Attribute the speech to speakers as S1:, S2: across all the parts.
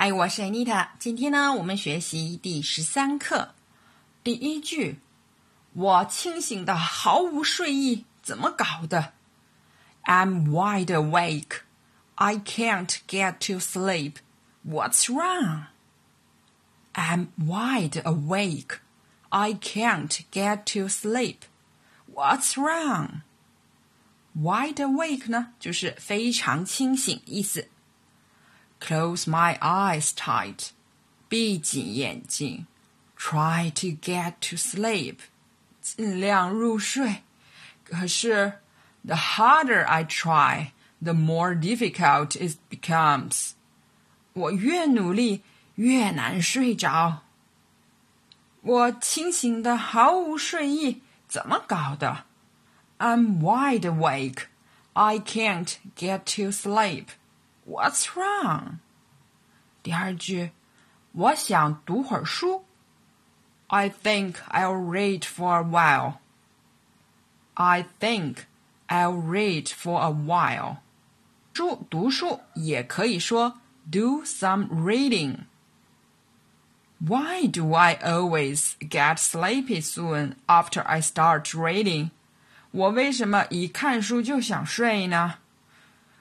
S1: 嗨，我是 Anita。今天呢，我们学习第十三课。第一句，我清醒的毫无睡意，怎么搞的？I'm wide awake. I can't get to sleep. What's wrong? I'm wide awake. I can't get to sleep. What's wrong? Wide awake 呢，就是非常清醒意思。Close my eyes tight，闭紧眼睛。Try to get to sleep，尽量入睡。可是，the harder I try，the more difficult it becomes。我越努力，越难睡着。我清醒的毫无睡意，怎么搞的？I'm wide awake. I can't get to sleep. What's wrong？第二句，我想读会儿书。I think I'll read for a while. I think I'll read for a while. 书读书也可以说 do some reading. Why do I always get sleepy soon after I start reading? 我为什么一看书就想睡呢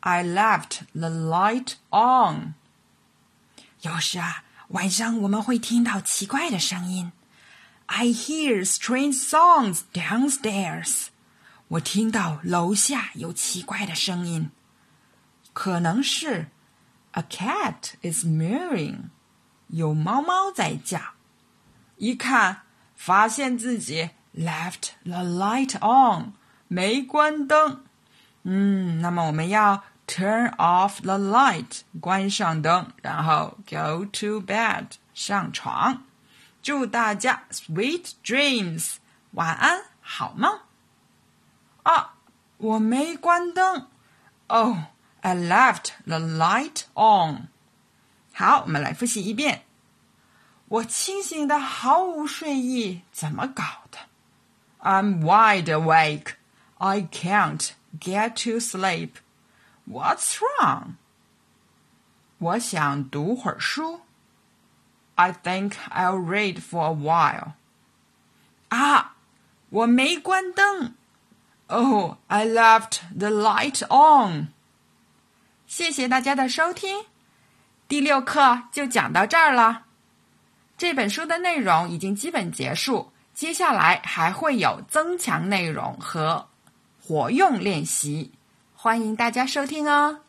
S1: I left the light on。有时啊，晚上我们会听到奇怪的声音。I hear strange songs downstairs。我听到楼下有奇怪的声音，可能是 A cat is meowing，有猫猫在叫。一看，发现自己 left the light on，没关灯。嗯，那么我们要 turn off the light，关上灯，然后 go to bed，上床。祝大家 sweet dreams，晚安，好梦。啊，我没关灯。Oh, I left the light on。好，我们来复习一遍。我清醒的毫无睡意，怎么搞的？I'm wide awake. I can't get to sleep. What's wrong? 我想读会儿书。I think I'll read for a while. 啊，我没关灯。Oh, I left the light on. 谢谢大家的收听，第六课就讲到这儿了。这本书的内容已经基本结束，接下来还会有增强内容和活用练习，欢迎大家收听哦。